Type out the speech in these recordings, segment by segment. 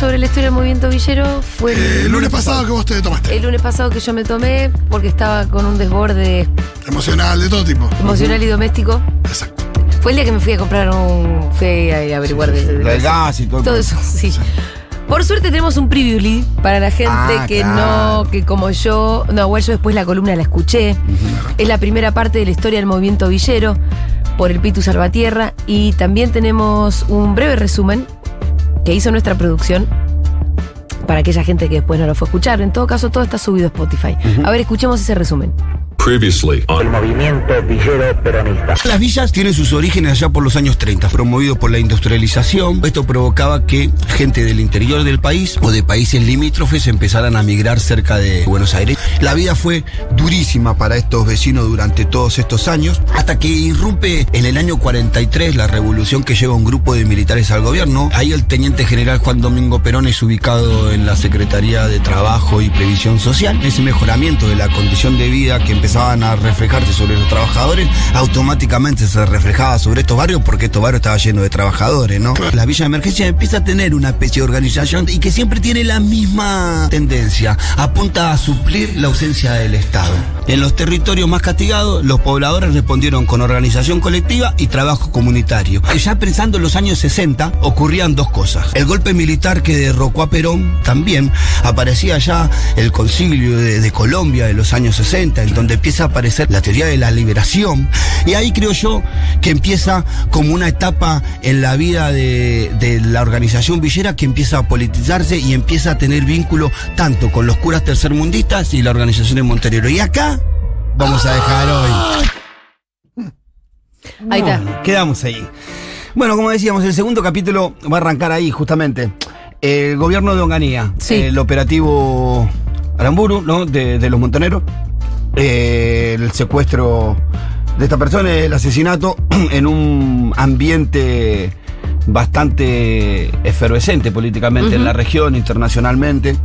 Sobre la historia del movimiento villero? Fue Eh, el lunes pasado que vos te tomaste. el lunes pasado que yo me tomé porque estaba con un desborde Emocional, de todo tipo. emocional y doméstico. Exacto. Fue el día que me fui a comprar un. Fui a averiguar de, de- gas y todo. el todo eso, sí. Por suerte tenemos un preview para la gente Ah, que claro. no, que como yo, no, igual yo después la columna la escuché. Es la primera parte de la historia del movimiento villero por el Pitu Salvatierra y también tenemos un breve resumen que hizo nuestra producción para aquella gente que después no lo fue a escuchar. En todo caso, todo está subido a Spotify. A ver, escuchemos ese resumen. Previously on movimiento villero peronista. Las villas tienen sus orígenes allá por los años 30, promovidos por la industrialización. Esto provocaba que gente del interior del país o de países limítrofes empezaran a migrar cerca de Buenos Aires. La vida fue durísima para estos vecinos durante todos estos años, hasta que irrumpe en el año 43 la revolución que lleva un grupo de militares al gobierno. Ahí el teniente general Juan Domingo Perón es ubicado en la Secretaría de Trabajo y Previsión Social. Ese mejoramiento de la condición de vida que empezaban a reflejarse sobre los trabajadores, automáticamente se reflejaba sobre estos barrios porque estos barrios estaban llenos de trabajadores, ¿no? La Villa de Emergencia empieza a tener una especie de organización y que siempre tiene la misma tendencia, apunta a suplir la ausencia del Estado. En los territorios más castigados, los pobladores respondieron con organización colectiva y trabajo comunitario. Ya pensando en los años 60, ocurrían dos cosas. El golpe militar que derrocó a Perón también aparecía ya el concilio de, Colombia de los años 60, en donde empieza a aparecer la teoría de la liberación. Y ahí creo yo que empieza como una etapa en la vida de, la organización villera que empieza a politizarse y empieza a tener vínculo tanto con los curas tercermundistas y la organización de Monterero. Y acá vamos a dejar hoy. Ahí está. Bueno, quedamos ahí. Bueno, como decíamos, el segundo capítulo va a arrancar ahí, justamente. El gobierno de Onganía, Sí. el operativo Aramburu, ¿no? De, de los montoneros, eh, el secuestro de esta persona, el asesinato en un ambiente bastante efervescente políticamente en la región, internacionalmente.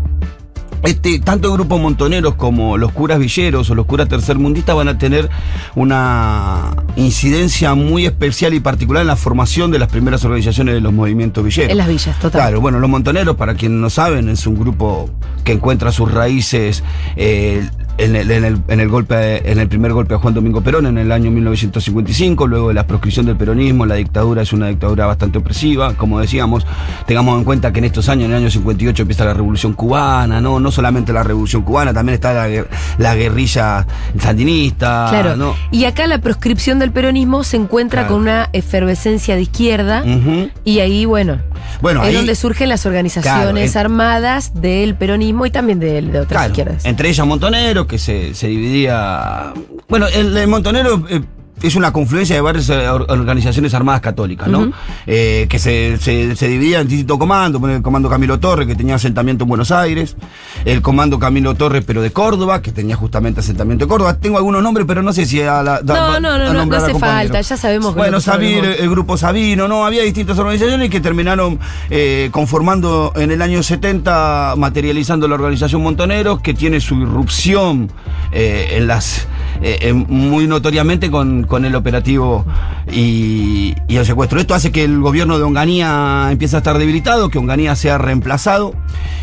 Este, tanto el grupo Montoneros como los curas villeros o los curas tercermundistas van a tener una incidencia muy especial y particular en la formación de las primeras organizaciones de los movimientos villeros. En las villas, total. Claro, bueno, los Montoneros, para quienes no saben, es un grupo que encuentra sus raíces eh, en, el, en el- en el golpe, en el primer golpe a Juan Domingo Perón en el año 1955, luego de la proscripción del peronismo, la dictadura es una dictadura bastante opresiva, como decíamos, tengamos en cuenta que en estos años, en el año 58 empieza la revolución cubana, no, no solamente la revolución cubana, también está la, la guerrilla sandinista, Claro. ¿no? Y acá la proscripción del peronismo se encuentra Claro. con una efervescencia de izquierda. Y ahí, bueno, Bueno, es ahí- donde surgen las organizaciones Claro, armadas del peronismo y también de, de otras Claro, izquierdas. Entre ellas Montonero, que se, se dividía. Bueno, el, Montonero eh, es una confluencia de varias eh, or- organizaciones armadas católicas, ¿no? Ujú. Eh, que se, se, se dividía en distintos comandos. El comando Camilo Torres, que tenía asentamiento en Buenos Aires. El comando Camilo Torres, pero de Córdoba, que tenía justamente asentamiento en Córdoba. Tengo algunos nombres, pero no sé si a la. No, no, no, no, no a hace falta, ya sabemos que Bueno, no Sabir, sabemos. el grupo Sabino, ¿no? Había distintas organizaciones que terminaron eh, conformando en el año 70, materializando la organización Montoneros, que tiene su irrupción eh, en las eh, en- muy notoriamente con, con el operativo y, el secuestro. Esto hace que el gobierno de Onganía empiece a estar debilitado, que Onganía sea reemplazado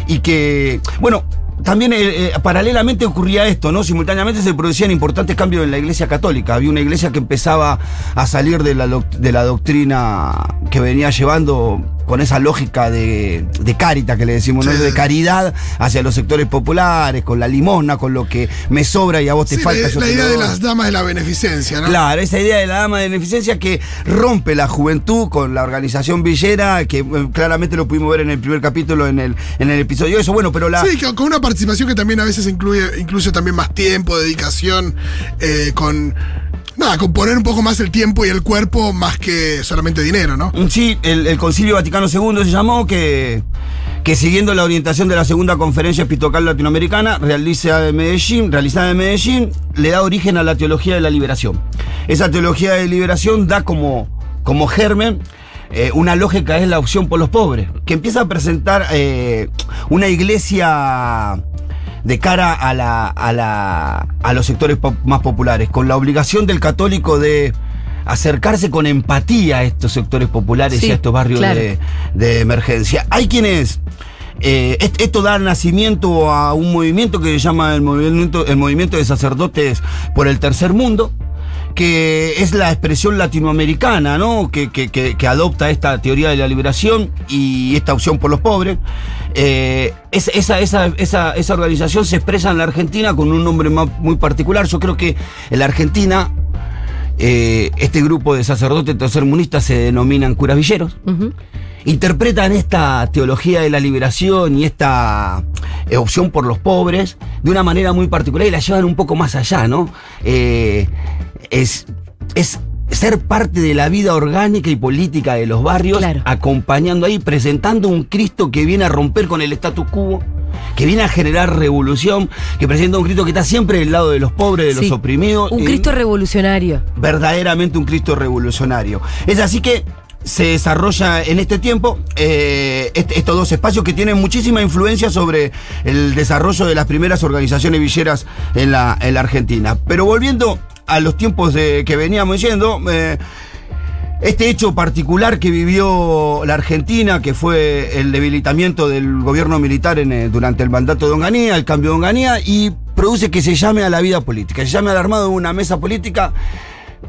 y que, bueno, también eh, eh, paralelamente ocurría esto, ¿no? Simultáneamente se producían importantes cambios en la iglesia católica. Había una iglesia que empezaba a salir de la, de la doctrina que venía llevando con esa lógica de, de carita que le decimos, ¿no? De caridad hacia los sectores populares, con la limosna, con lo que me sobra y a vos te Sí, falta. la, yo la idea de las damas de la beneficencia, ¿no? Claro, esa idea de la dama de beneficencia que rompe la juventud con la organización villera, que eh, claramente lo pudimos ver en el primer capítulo, en el, en el episodio eso, bueno, pero la... Sí, con una participación que también a veces incluye, incluye también más tiempo, dedicación, eh, con. Nada, componer un poco más el tiempo y el cuerpo más que solamente dinero, ¿no? Mm, Sí, el, Concilio Vaticano II se llamó que, que siguiendo la orientación de la segunda conferencia episcopal latinoamericana realizada en Medellín, realizada en Medellín, le da origen a la teología de la liberación. Esa teología de liberación da como, como germen eh, una lógica es la opción por los pobres, que empieza a presentar eh, una iglesia de cara a, la, a, la, a los sectores más populares, con la obligación del católico de acercarse con empatía a estos sectores populares Sí, y a estos barrios claro. de, de emergencia. Hay quienes... eh, est- esto da nacimiento a un movimiento que se llama el movimiento, el movimiento de sacerdotes por el tercer mundo, que es la expresión latinoamericana, ¿no? Que, que- que- adopta esta teoría de la liberación y esta opción por los pobres. Eh, es- esa, esa, esa, esa organización se expresa en la Argentina con un nombre muy particular. Yo creo que en la Argentina eh, este grupo de sacerdotes tercermundistas se denominan curas villeros interpretan esta teología de la liberación y esta eh, opción por los pobres de una manera muy particular y la llevan un poco más allá, ¿no? Eh, es, es ser parte de la vida orgánica y política de los barrios, Claro. acompañando ahí, presentando un Cristo que viene a romper con el status quo. Que viene a generar revolución, que presenta un Cristo que está siempre del lado de los pobres, de Sí. los oprimidos. Un y- Cristo revolucionario. verdaderamente un Cristo revolucionario. Es así que se desarrolla en este tiempo eh, este- estos dos espacios que tienen muchísima influencia sobre el desarrollo de las primeras organizaciones villeras en la, en la Argentina. Pero volviendo a los tiempos de- que veníamos eh, este hecho particular que vivió la Argentina, que fue el debilitamiento del gobierno militar en, eh, durante el mandato de Onganía, el cambio de Onganía, y produce que se llame a la vida política, se llame al armado de una mesa política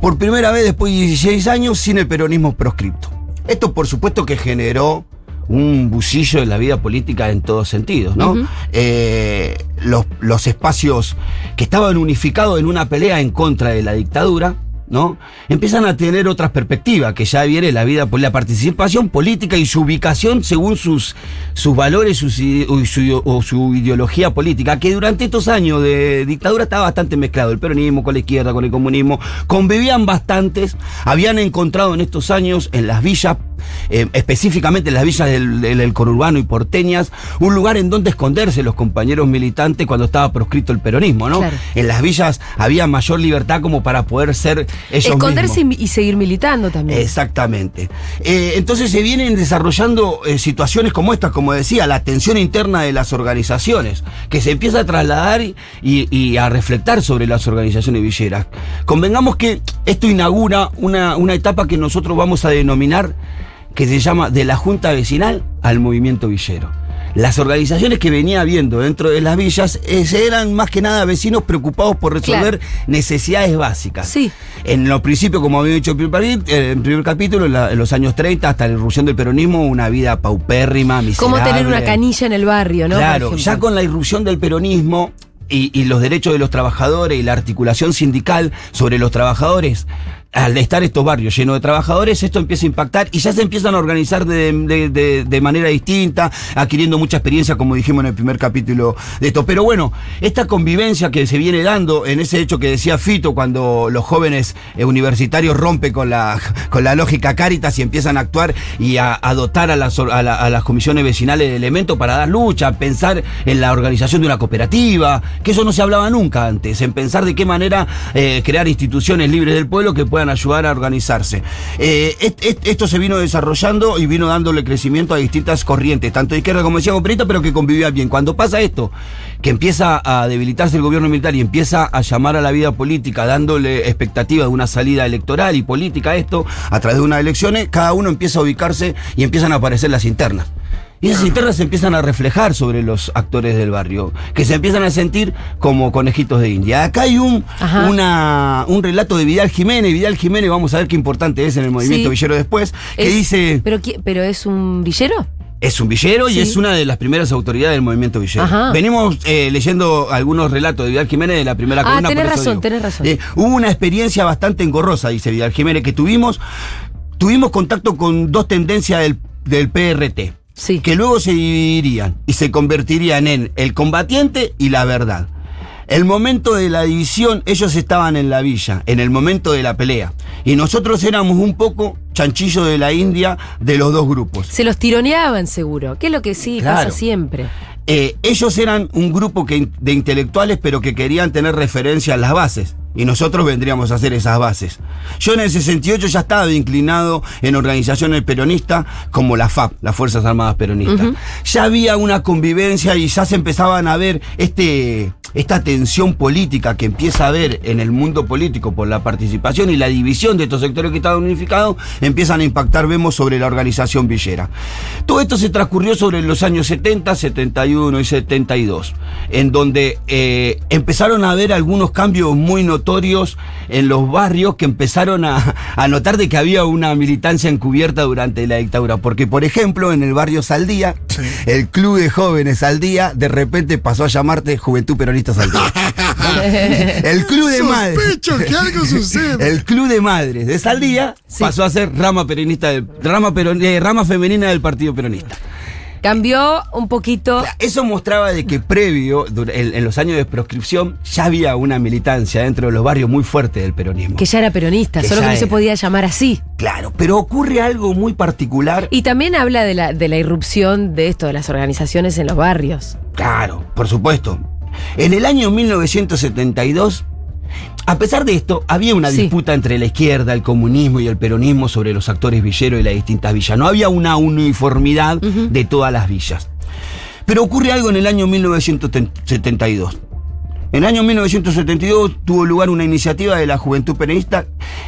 por primera vez después de 16 años sin el peronismo proscripto. Esto por supuesto que generó un bucillo en la vida política en todos sentidos, ¿no? Eh, los, los espacios que estaban unificados en una pelea en contra de la dictadura, ¿no? Empiezan a tener otras perspectivas, que ya viene la vida, la participación política y su ubicación según sus, sus valores o su, o su ideología política, que durante estos años de dictadura estaba bastante mezclado, el peronismo con la izquierda, con el comunismo, convivían bastantes, habían encontrado en estos años en las villas eh, específicamente en las villas del, del- del conurbano y porteñas, un lugar en donde esconderse los compañeros militantes cuando estaba proscrito el peronismo, ¿no? Claro. En las villas había mayor libertad como para poder ser ellos Esconderse mismos. y, y seguir militando también. Exactamente. Eh, entonces se vienen desarrollando eh, situaciones como estas, como decía, la tensión interna de las organizaciones, que se empieza a trasladar y, y a reflectar sobre las organizaciones villeras. Convengamos que esto inaugura una, una etapa que nosotros vamos a denominar que se llama de la Junta Vecinal al Movimiento Villero. Las organizaciones que venía habiendo dentro de las villas eran más que nada vecinos preocupados por resolver necesidades básicas. Sí. En los principios, como había dicho eh, el primer capítulo, en, en los años 30, hasta la irrupción del peronismo, una vida paupérrima, miserable. Cómo tener una canilla en el barrio, ¿no? Claro, ya con la irrupción del peronismo y, y los derechos de los trabajadores y la articulación sindical sobre los trabajadores, al estar estos barrios llenos de trabajadores, esto empieza a impactar y ya se empiezan a organizar de, manera distinta, adquiriendo mucha experiencia, como dijimos en el primer capítulo de esto. Pero bueno, esta convivencia que se viene dando en ese hecho que decía Fito, cuando los jóvenes eh, universitarios rompen con la, con la lógica Cáritas y empiezan a actuar y a, a dotar a las comisiones vecinales de elementos para dar lucha, pensar en la organización de una cooperativa, que eso no se hablaba nunca antes, en pensar de qué manera eh, crear instituciones libres del pueblo que puedan ayudar a organizarse. Eh, est- est- esto se vino desarrollando y vino dándole crecimiento a distintas corrientes, tanto de izquierda como decía Perita, pero que convivían bien. Cuando pasa esto, que empieza a debilitarse el gobierno militar y empieza a llamar a la vida política, dándole expectativa de una salida electoral y política esto, a través de unas elecciones, cada uno empieza a ubicarse y empiezan a aparecer las internas. Y esas internas se empiezan a reflejar sobre los actores del barrio, que se empiezan a sentir como conejitos de India. Acá hay un, una, un relato de Vidal Jiménez. Vidal Jiménez, vamos a ver qué importante es en el movimiento Sí. villero después, que Es- dice, ¿Pero, ¿Pero es un villero? es un villero y es una de las primeras autoridades del movimiento villero. Ajá. Venimos eh, leyendo algunos relatos de Vidal Jiménez de la primera Ah, columna. tenés por eso razón, digo. tenés razón. Eh, hubo una experiencia bastante engorrosa, dice Vidal Jiménez, que tuvimos, tuvimos contacto con dos tendencias del, del PRT Sí. que luego se dividirían y se convertirían en el combatiente y la verdad. El momento de la división, ellos estaban en la villa, en el momento de la pelea. Y nosotros éramos un poco chanchillo de la India de los dos grupos. Se los tironeaban seguro, que es lo que sí Claro. pasa siempre. Eh, ellos eran un grupo que, de intelectuales, pero que querían tener referencia a las bases. Y nosotros vendríamos a hacer esas bases. Yo en el 68 ya estaba inclinado en organizaciones peronistas como la FAP, las Fuerzas Armadas Peronistas. Ya había una convivencia y ya se empezaban a ver este, esta tensión política que empieza a haber en el mundo político por la participación y la división de estos sectores que estaban unificados, empiezan a impactar, vemos, sobre la organización villera. Todo esto se transcurrió sobre los años 70, 71 y 72, en donde eh, empezaron a haber algunos cambios muy notorios en los barrios que empezaron a, a notar de que había una militancia encubierta durante la dictadura. Porque, por ejemplo, en el barrio Saldía, el club de jóvenes Saldía, de repente pasó a llamarte Juventud Peronista Saldía. el club de madres. Sospecho que algo sucede. El club de madres de Saldía Sí. pasó a ser rama peronista del, rama, peron- eh, rama femenina del Partido Peronista. Cambió un poquito. Eso mostraba de que previo, en, en los años de proscripción, ya había una militancia dentro de los barrios muy fuerte del peronismo. Que ya era peronista, Que solo que no se podía llamar así. Claro, pero ocurre algo muy particular. Y también habla de la, de la irrupción de esto, de las organizaciones en los barrios. Claro, por supuesto. En el año 1972, a pesar de esto, había una Sí. disputa entre la izquierda, el comunismo y el peronismo sobre los actores villeros y las distintas villas. No había una uniformidad de todas las villas. Pero ocurre algo en el año 1972. En el año 1972 tuvo lugar una iniciativa de la Juventud Peronista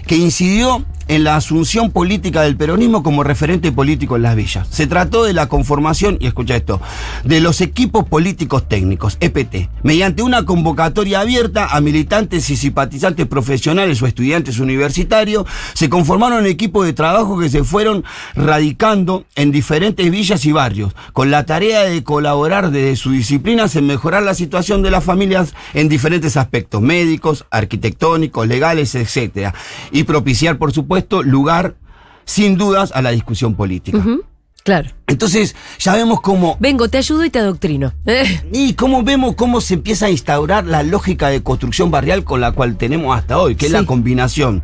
que incidió en la asunción política del peronismo como referente político en las villas. Se trató de la conformación, y escucha esto, de los equipos políticos técnicos, EPT, mediante una convocatoria abierta a militantes y simpatizantes profesionales o estudiantes universitarios, se conformaron equipos de trabajo que se fueron radicando en diferentes villas y barrios, con la tarea de colaborar desde sus disciplinas en mejorar la situación de las familias en diferentes aspectos, médicos, arquitectónicos, legales, etc. Y propiciar, por supuesto, lugar, sin dudas, a la discusión política. Claro. Entonces, ya vemos cómo Vengo, te ayudo y te adoctrino. y cómo vemos cómo se empieza a instaurar la lógica de construcción barrial con la cual tenemos hasta hoy, que es la combinación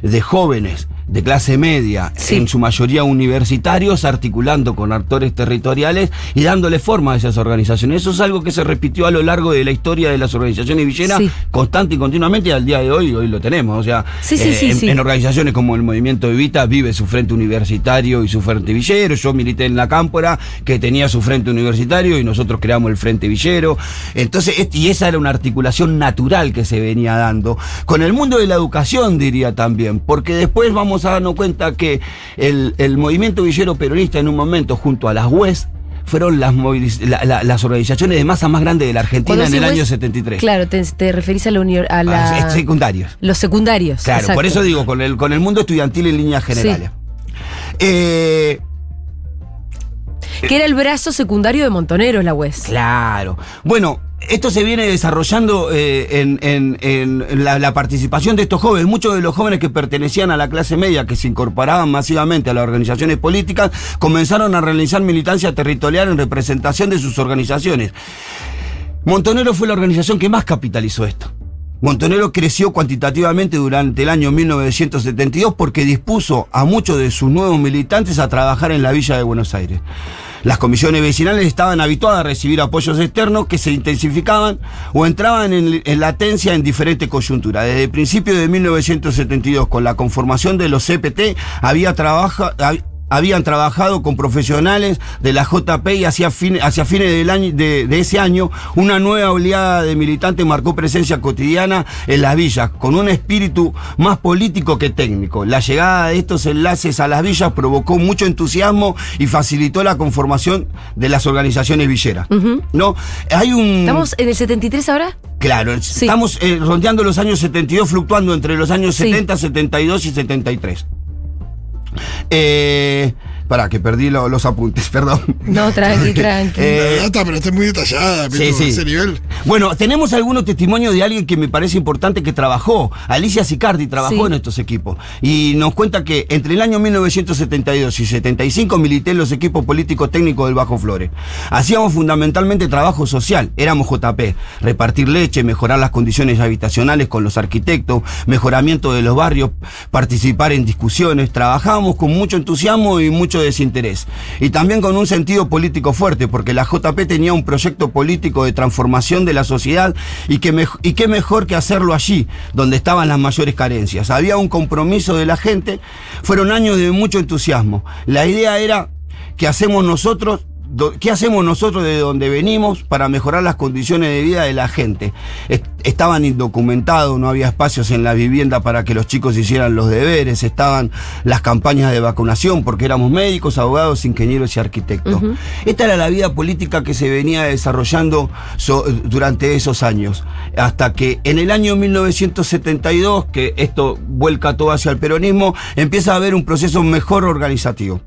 de jóvenes de clase media, Sí. en su mayoría universitarios, articulando con actores territoriales y dándole forma a esas organizaciones. Eso es algo que se repitió a lo largo de la historia de las organizaciones villeras, Sí. constante y continuamente, y al día de hoy, hoy lo tenemos. O sea, Sí, sí, en, organizaciones como el Movimiento Evita vive su frente universitario y su frente villero. Yo milité en la Cámpora, que tenía su frente universitario, y nosotros creamos el frente villero. Entonces, este- y esa era una articulación natural que se venía dando. Con el mundo de la educación, diría también, porque después vamos a darnos cuenta que el, el movimiento villero peronista en un momento, junto a las UES, fueron las, moviliz- la- la- las organizaciones de masa más grande de la Argentina Cuando en el año vos, 73. Claro, te, te referís a, la uni- a la- Ah, secundarios. los secundarios. Claro, exacto. por eso digo, con el, con el mundo estudiantil en líneas generales. Eh, Que era el brazo secundario de Montoneros, la UES. claro. Bueno, esto se viene desarrollando eh, en, la, la participación de estos jóvenes. Muchos de los jóvenes que pertenecían a la clase media, que se incorporaban masivamente a las organizaciones políticas, comenzaron a realizar militancia territorial en representación de sus organizaciones. Montonero fue la organización que más capitalizó esto. Montonero creció cuantitativamente durante el año 1972 porque dispuso a muchos de sus nuevos militantes a trabajar en la villa de Buenos Aires. Las comisiones vecinales estaban habituadas a recibir apoyos externos que se intensificaban o entraban en, en latencia en diferentes coyunturas. Desde el principio de 1972, con la conformación de los CPT, había trabaja, hab- habían trabajado con profesionales de la JP y hacia, fin- hacia fines del año, de, de ese año una nueva oleada de militantes marcó presencia cotidiana en las villas, con un espíritu más político que técnico. La llegada de estos enlaces a las villas provocó mucho entusiasmo y facilitó la conformación de las organizaciones villeras. ¿No? Hay un... ¿Estamos en el 73 ahora? Claro, estamos eh, rondeando los años 72, fluctuando entre los años Sí. 70, 72 y 73. Eh, Para que perdí lo- los apuntes, perdón. No, tranqui, tranqui. Eh, La data, pero está muy detallada, Sí, Pitu, sí. ese nivel. Bueno, tenemos algunos testimonios de alguien que me parece importante que trabajó. Alicia Sicardi trabajó Sí. en estos equipos. Y nos cuenta que entre el año 1972 y 75 milité en los equipos políticos técnicos del Bajo Flores. Hacíamos fundamentalmente trabajo social. Éramos JP. Repartir leche, mejorar las condiciones habitacionales con los arquitectos, mejoramiento de los barrios, participar en discusiones. Trabajábamos con mucho entusiasmo y mucho desinterés. Y también con un sentido político fuerte, porque la JP tenía un proyecto político de transformación de la sociedad y, que y qué mejor que hacerlo allí, donde estaban las mayores carencias. Había un compromiso de la gente, fueron años de mucho entusiasmo. La idea era que hacemos nosotros ¿Qué hacemos nosotros de donde venimos para mejorar las condiciones de vida de la gente? Est- Estaban indocumentados, no había espacios en la vivienda para que los chicos hicieran los deberes, estaban las campañas de vacunación porque éramos médicos, abogados, ingenieros y arquitectos. Esta era la vida política que se venía desarrollando so- durante esos años, hasta que en el año 1972, que esto vuelca todo hacia el peronismo, empieza a haber un proceso mejor organizativo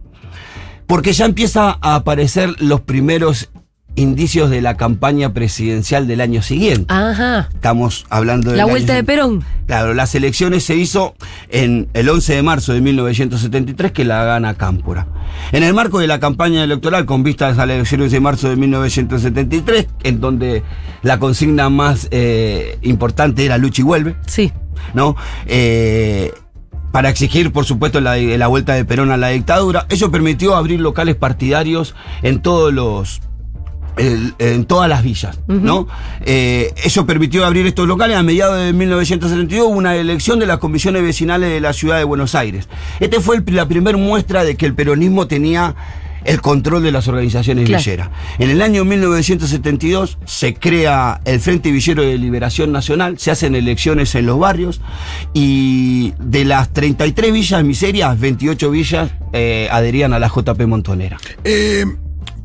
porque ya empieza a aparecer los primeros indicios de la campaña presidencial del año siguiente. Ajá. Estamos hablando de La vuelta de Perón. Claro, las elecciones se hizo en el 11 de marzo de 1973 que la gana Cámpora. En el marco de la campaña electoral con vistas a las elecciones de marzo de 1973, en donde la consigna más eh, importante era lucha y vuelve, Sí. ¿no? Eh, para exigir, por supuesto, la, la vuelta de Perón a la dictadura. Eso permitió abrir locales partidarios en todos los. el- en todas las villas, ¿no? Eh, eso permitió abrir estos locales. A mediados de 1972 hubo una elección de las comisiones vecinales de la ciudad de Buenos Aires. Este fue el- la primera muestra de que el peronismo tenía el control de las organizaciones Claro. villeras. En el año 1972 se crea el Frente Villero de Liberación Nacional, se hacen elecciones en los barrios y de las 33 villas miserias, 28 villas eh, adherían a la JP Montonera. Eh,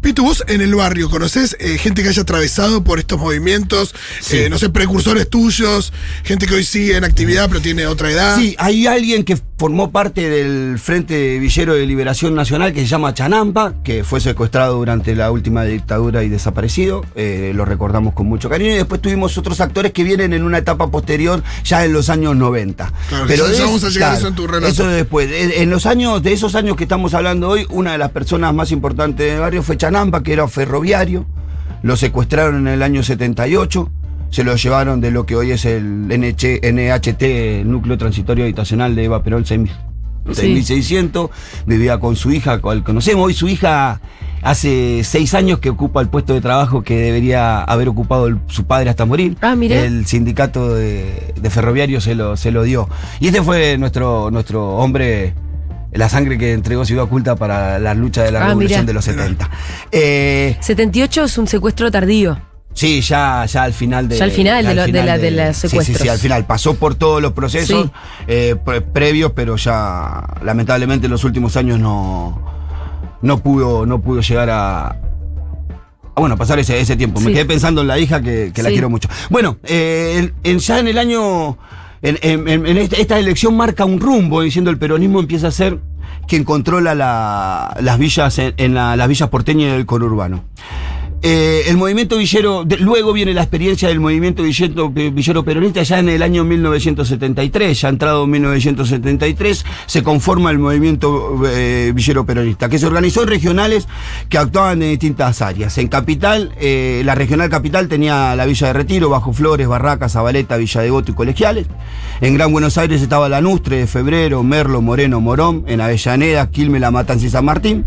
Pitu, vos en el barrio, ¿conocés eh, gente que haya atravesado por estos movimientos? Sí. Eh, no sé, precursores tuyos, gente que hoy sigue en actividad pero tiene otra edad. Sí, hay alguien que formó parte del Frente Villero de Liberación Nacional que se llama Chanampa, que fue secuestrado durante la última dictadura y desaparecido. eh, lo recordamos con mucho cariño. Y después tuvimos otros actores que vienen en una etapa posterior, ya en los años 90. Claro, de ya vamos a llegar a eso en tu relato. Eso después. En, en los años, de esos años que estamos hablando hoy, una de las personas más importantes del barrio fue Chanampa, que era ferroviario. Lo secuestraron en el año 78. Se lo llevaron de lo que hoy es el NH, NHT, Núcleo Transitorio Habitacional de Eva Perón 6000. Sí. 6600, vivía con su hija, cual conocemos. Hoy su hija hace seis años que ocupa el puesto de trabajo que debería haber ocupado el- su padre hasta morir. Ah, mirá. El sindicato de, de ferroviarios se lo, se lo dio. Y este fue nuestro, nuestro hombre, la sangre que entregó Ciudad Oculta para la lucha de la Ah, revolución mirá. de los 70. Eh, 78 es un secuestro tardío. Sí, ya, ya al final de. Ya al final de al lo- de la- de los sí, sí, sí, secuestros. al final. Pasó por todos los procesos Sí. eh, pre- previos, pero ya lamentablemente en los últimos años no, no pudo, no pudo llegar a. bueno, pasar ese, ese tiempo. Me quedé pensando en la hija que, que la quiero mucho. Bueno, eh, en- en- ya en el año. En, esta, elección marca un rumbo, diciendo el peronismo empieza a ser quien controla la- las villas en la- las villas porteñas del conurbano. Eh, el movimiento villero, de- luego viene la experiencia del movimiento villero, villero peronista ya en el año 1973, ya entrado en 1973, se conforma el movimiento eh, villero peronista, que se organizó en regionales que actuaban en distintas áreas. En Capital, eh, la regional Capital tenía la Villa de Retiro, Bajo Flores, Barracas, Zabaleta, Villa Devoto y Colegiales. En Gran Buenos Aires estaba Lanustre, Febrero, Merlo, Moreno, Morón. En Avellaneda, Quilmes, La Matanza y San Martín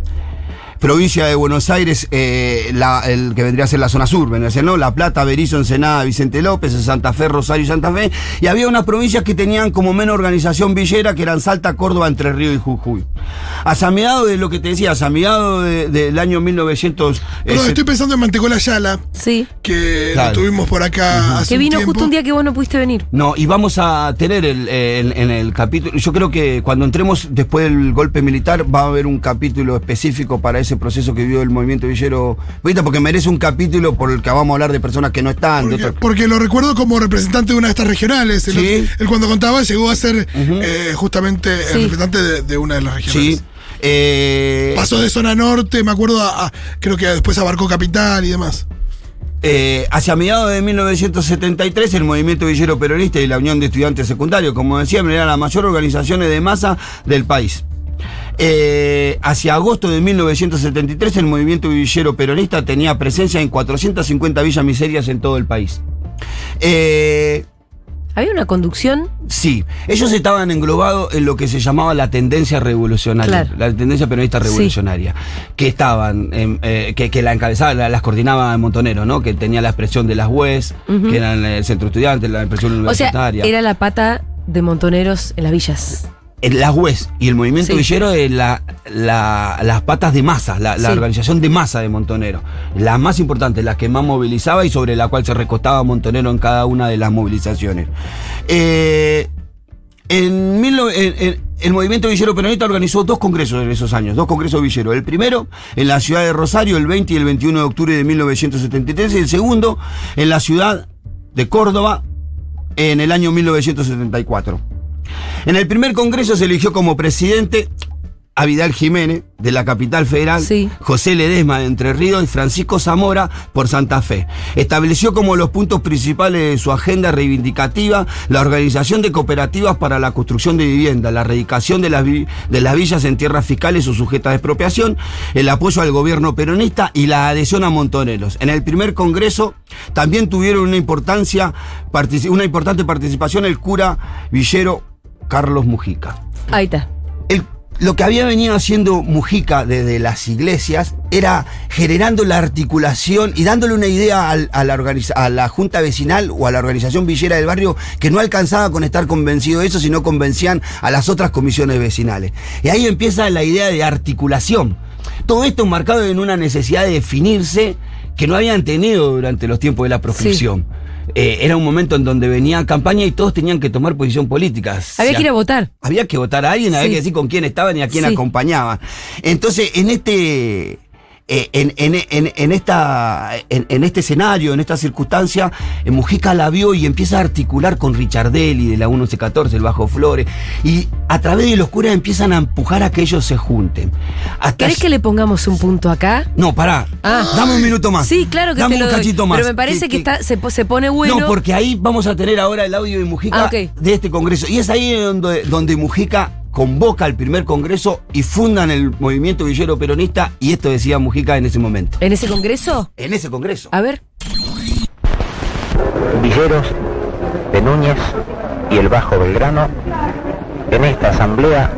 provincia de Buenos Aires, eh, la- el que vendría a ser la zona sur, vendría a ser, ¿no? La Plata, Berizo, Ensenada, Vicente López, Santa Fe, Rosario y Santa Fe. Y había unas provincias que tenían como menos organización villera, que eran Salta, Córdoba, Entre Ríos y Jujuy. Mediados de lo que te decía, de- del año 1900... Pero eh, estoy pensando en Mantecola Ayala, Sí. que Claro. lo tuvimos por acá hace Que vino un justo un día que vos no pudiste venir. No, y vamos a tener el, el- en el capítulo, yo creo que cuando entremos después del golpe militar va a haber un capítulo específico para ese proceso que vivió el movimiento villero, ¿viste? porque merece un capítulo por el que vamos a hablar de personas que no están, de Porque, lo recuerdo como representante de una de estas regionales. Él, Sí. él cuando contaba llegó a ser eh, justamente Sí. el representante de, de una de las regionales. Sí. Eh, Pasó de zona norte, me acuerdo, a, a- creo que después abarcó Capital y demás. Eh, hacia mediados de 1973, el movimiento villero peronista y la Unión de Estudiantes Secundarios, como decía, eran las mayores organizaciones de masa del país. Eh, hacia agosto de 1973, el movimiento villero peronista tenía presencia en 450 villas miserias en todo el país. Eh, Había una conducción. Sí, ellos estaban englobados en lo que se llamaba la tendencia revolucionaria, Claro. la tendencia peronista Sí. revolucionaria, que estaban, eh, que, que la encabezaba, la- las coordinaba Montonero, ¿no? Que tenía la expresión de las UES, que eran el centro estudiante, la expresión O sea, universitaria. era la pata de montoneros en las villas. Las UES y el movimiento Sí. villero es la, la- las patas de masa, la, la Sí. organización de masa de Montonero. La más importante, la que más movilizaba y sobre la cual se recostaba Montonero en cada una de las movilizaciones. Eh, en, mil no- en- en- el movimiento villero peronista organizó dos congresos en esos años, dos congresos villeros. El primero en la ciudad de Rosario el 20 y el 21 de octubre de 1973 y el segundo en la ciudad de Córdoba en el año 1974. En el primer congreso se eligió como presidente a Vidal Jiménez, de la capital federal, Sí. José Ledesma de Entre Ríos y Francisco Zamora por Santa Fe. Estableció como los puntos principales de su agenda reivindicativa la organización de cooperativas para la construcción de vivienda, la erradicación de las, vi- de las villas en tierras fiscales o sujetas a expropiación, el apoyo al gobierno peronista y la adhesión a montoneros. En el primer congreso también tuvieron una, importancia, una importante participación el cura villero Carlos Mujica. Ahí está. El- lo que había venido haciendo Mujica desde las iglesias era generando la articulación y dándole una idea a, la organiza- a la junta vecinal o a la organización villera del barrio que no alcanzaba con estar convencido de eso, sino convencían a las otras comisiones vecinales. Y ahí empieza la idea de articulación. Todo esto marcado en una necesidad de definirse que no habían tenido durante los tiempos de la proscripción. Eh, era un momento en donde venía campaña y todos tenían que tomar posición política. Había que ir a votar. había que votar a alguien, había Sí. que decir con quién estaban y a quién Sí. acompañaban. Entonces, en este. Eh, En, en- en- en esta, en, este escenario, en esta circunstancia, eh, Mujica la vio y empieza a articular con Richardelli de la 1114, el Bajo Flores, y a través de los curas empiezan a empujar a que ellos se junten. ¿Querés que le pongamos un punto acá? No, pará. Ah. Dame un minuto más. Sí, claro que Dame te lo un doy. cachito más. Pero me parece que, está, se, se pone bueno. No, porque ahí vamos a tener ahora el audio de Mujica Ah, de este congreso. Y es ahí donde, donde Mujica convoca el primer congreso y fundan el movimiento villero peronista. Y esto decía Mujica en ese momento. ¿En ese congreso? En ese congreso. A ver. Villeros de Núñez y el Bajo Belgrano en esta asamblea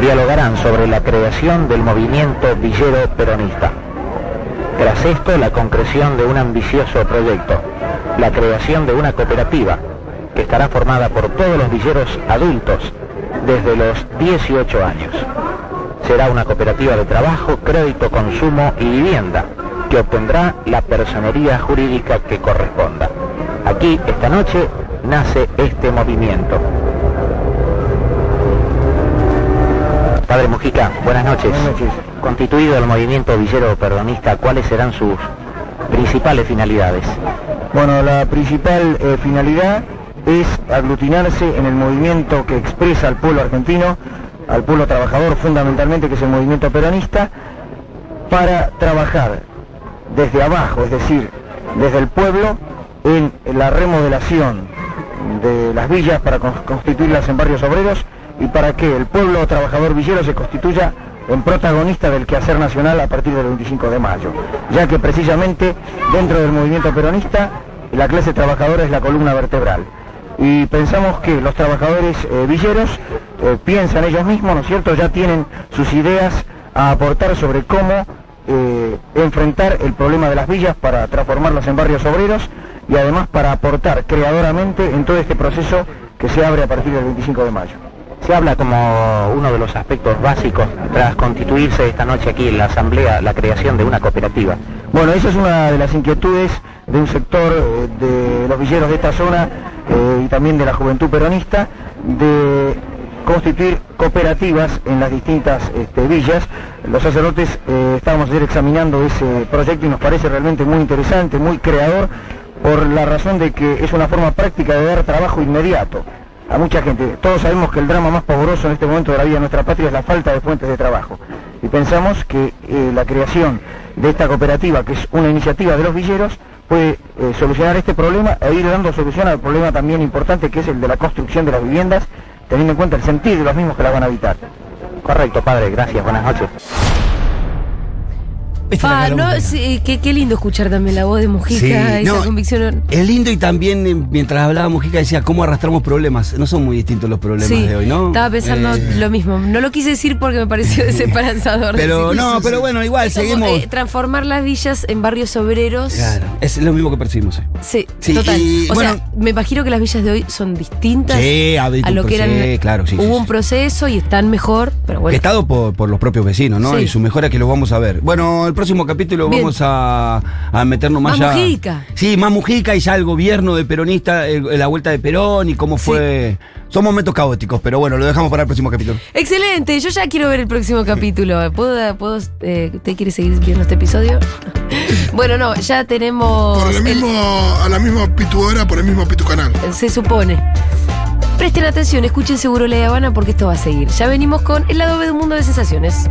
dialogarán sobre la creación del movimiento villero peronista. Tras esto, la concreción de un ambicioso proyecto, la creación de una cooperativa que estará formada por todos los villeros adultos desde los 18 años. Será una cooperativa de trabajo, crédito, consumo y vivienda que obtendrá la personería jurídica que corresponda. Aquí, esta noche, nace este movimiento. Padre Mujica, buenas noches. Buenas noches. Constituido el movimiento villero perdonista, ¿cuáles serán sus principales finalidades? Bueno, la principal eh, finalidad es aglutinarse en el movimiento que expresa al pueblo argentino, al pueblo trabajador fundamentalmente, que es el movimiento peronista, para trabajar desde abajo, es decir, desde el pueblo, en la remodelación de las villas para con- constituirlas en barrios obreros y para que el pueblo trabajador villero se constituya en protagonista del quehacer nacional a partir del 25 de mayo, ya que precisamente dentro del movimiento peronista la clase trabajadora es la columna vertebral. Y pensamos que los trabajadores eh, villeros eh, piensan ellos mismos, ¿no es cierto? Ya tienen sus ideas a aportar sobre cómo eh, enfrentar el problema de las villas para transformarlas en barrios obreros y además para aportar creadoramente en todo este proceso que se abre a partir del 25 de mayo. Se habla como uno de los aspectos básicos tras constituirse esta noche aquí en la Asamblea la creación de una cooperativa. Bueno, esa es una de las inquietudes de un sector de los villeros de esta zona eh, y también de la juventud peronista de constituir cooperativas en las distintas este, villas. Los sacerdotes eh, estábamos ayer examinando ese proyecto y nos parece realmente muy interesante, muy creador, por la razón de que es una forma práctica de dar trabajo inmediato. a mucha gente. Todos sabemos que el drama más pavoroso en este momento de la vida de nuestra patria es la falta de fuentes de trabajo. Y pensamos que eh, la creación de esta cooperativa, que es una iniciativa de los villeros, puede eh, solucionar este problema e ir dando solución al problema también importante que es el de la construcción de las viviendas, teniendo en cuenta el sentido de los mismos que las van a habitar. Correcto, padre, gracias, buenas noches. Esta es la Ah, no, sí, qué, qué lindo escuchar también la voz de Mujica, Sí, esa no, convicción. Es lindo y también eh, mientras hablaba Mujica decía cómo arrastramos problemas. No son muy distintos los problemas Sí, de hoy, ¿no? estaba pensando Eh, lo mismo. No lo quise decir porque me pareció desesperanzador. Pero decir no, pero bueno, igual Es como, seguimos. eh, transformar las villas en barrios obreros. Claro, es lo mismo que percibimos. Sí, total. y, o bueno- sea, me imagino que las villas de hoy son distintas a lo que eran. claro, sí, Hubo un proceso y están mejor, pero bueno. Gestado por, por los propios vecinos, ¿no? Y su mejora que lo vamos a ver. Bueno, el próximo capítulo Bien. vamos a, a meternos más, Más ya. Mujica. Sí, más Mujica y ya el gobierno de peronista, el- la vuelta de Perón y cómo fue. Son momentos caóticos, pero bueno, lo dejamos para el próximo capítulo. Excelente, yo ya quiero ver el próximo capítulo. ¿Puedo, puedo eh, ¿Usted quiere seguir viendo este episodio? bueno, no, ya tenemos. Por el el- mismo, a la misma Pitu hora, por el mismo Pitu canal. se supone. Presten atención, escuchen seguro la Habana porque esto va a seguir. Ya venimos con el lado B de un mundo de sensaciones.